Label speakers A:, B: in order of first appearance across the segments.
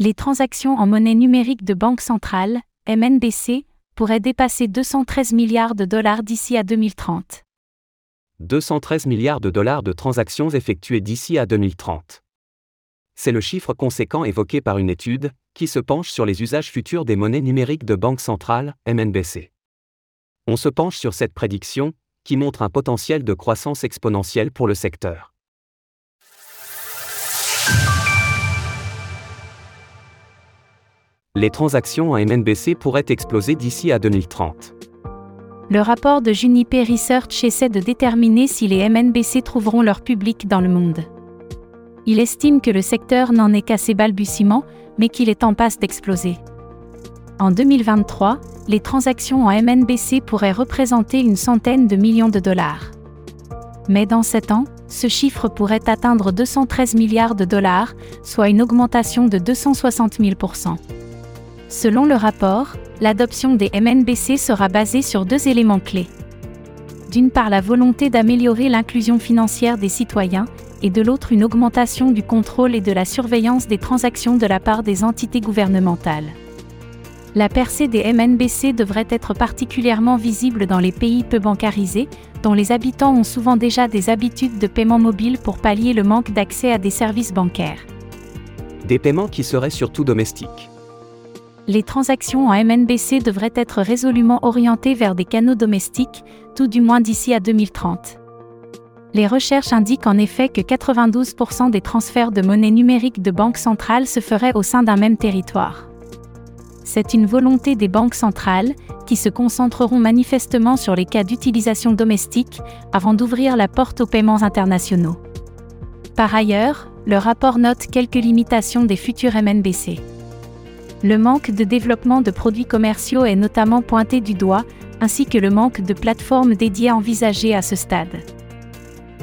A: Les transactions en monnaie numérique de banque centrale, MNBC, pourraient dépasser 213 milliards de dollars d'ici à 2030.
B: 213 milliards de dollars de transactions effectuées d'ici à 2030. C'est le chiffre conséquent évoqué par une étude, qui se penche sur les usages futurs des monnaies numériques de banque centrale, MNBC. On se penche sur cette prédiction, qui montre un potentiel de croissance exponentielle pour le secteur. Les transactions en MNBC pourraient exploser d'ici à 2030.
A: Le rapport de Juniper Research essaie de déterminer si les MNBC trouveront leur public dans le monde. Il estime que le secteur n'en est qu'à ses balbutiements, mais qu'il est en passe d'exploser. En 2023, les transactions en MNBC pourraient représenter une centaine de millions de dollars. Mais dans 7 ans, ce chiffre pourrait atteindre 213 milliards de dollars, soit une augmentation de 260 000 Selon le rapport, l'adoption des MNBC sera basée sur deux éléments clés. D'une part la volonté d'améliorer l'inclusion financière des citoyens, et de l'autre une augmentation du contrôle et de la surveillance des transactions de la part des entités gouvernementales. La percée des MNBC devrait être particulièrement visible dans les pays peu bancarisés, dont les habitants ont souvent déjà des habitudes de paiement mobile pour pallier le manque d'accès à des services bancaires.
B: Des paiements qui seraient surtout domestiques.
A: Les transactions en MNBC devraient être résolument orientées vers des canaux domestiques, tout du moins d'ici à 2030. Les recherches indiquent en effet que 92% des transferts de monnaie numérique de banques centrales se feraient au sein d'un même territoire. C'est une volonté des banques centrales, qui se concentreront manifestement sur les cas d'utilisation domestique, avant d'ouvrir la porte aux paiements internationaux. Par ailleurs, le rapport note quelques limitations des futurs MNBC. Le manque de développement de produits commerciaux est notamment pointé du doigt, ainsi que le manque de plateformes dédiées envisagées à ce stade.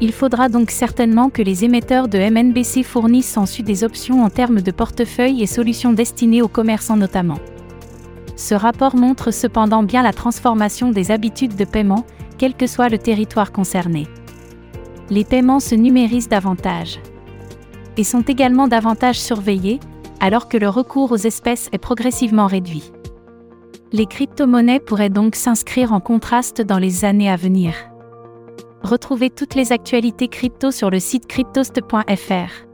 A: Il faudra donc certainement que les émetteurs de MNBC fournissent ensuite des options en termes de portefeuille et solutions destinées aux commerçants notamment. Ce rapport montre cependant bien la transformation des habitudes de paiement, quel que soit le territoire concerné. Les paiements se numérisent davantage et sont également davantage surveillés, alors que le recours aux espèces est progressivement réduit. Les crypto-monnaies pourraient donc s'inscrire en contraste dans les années à venir. Retrouvez toutes les actualités crypto sur le site cryptost.fr.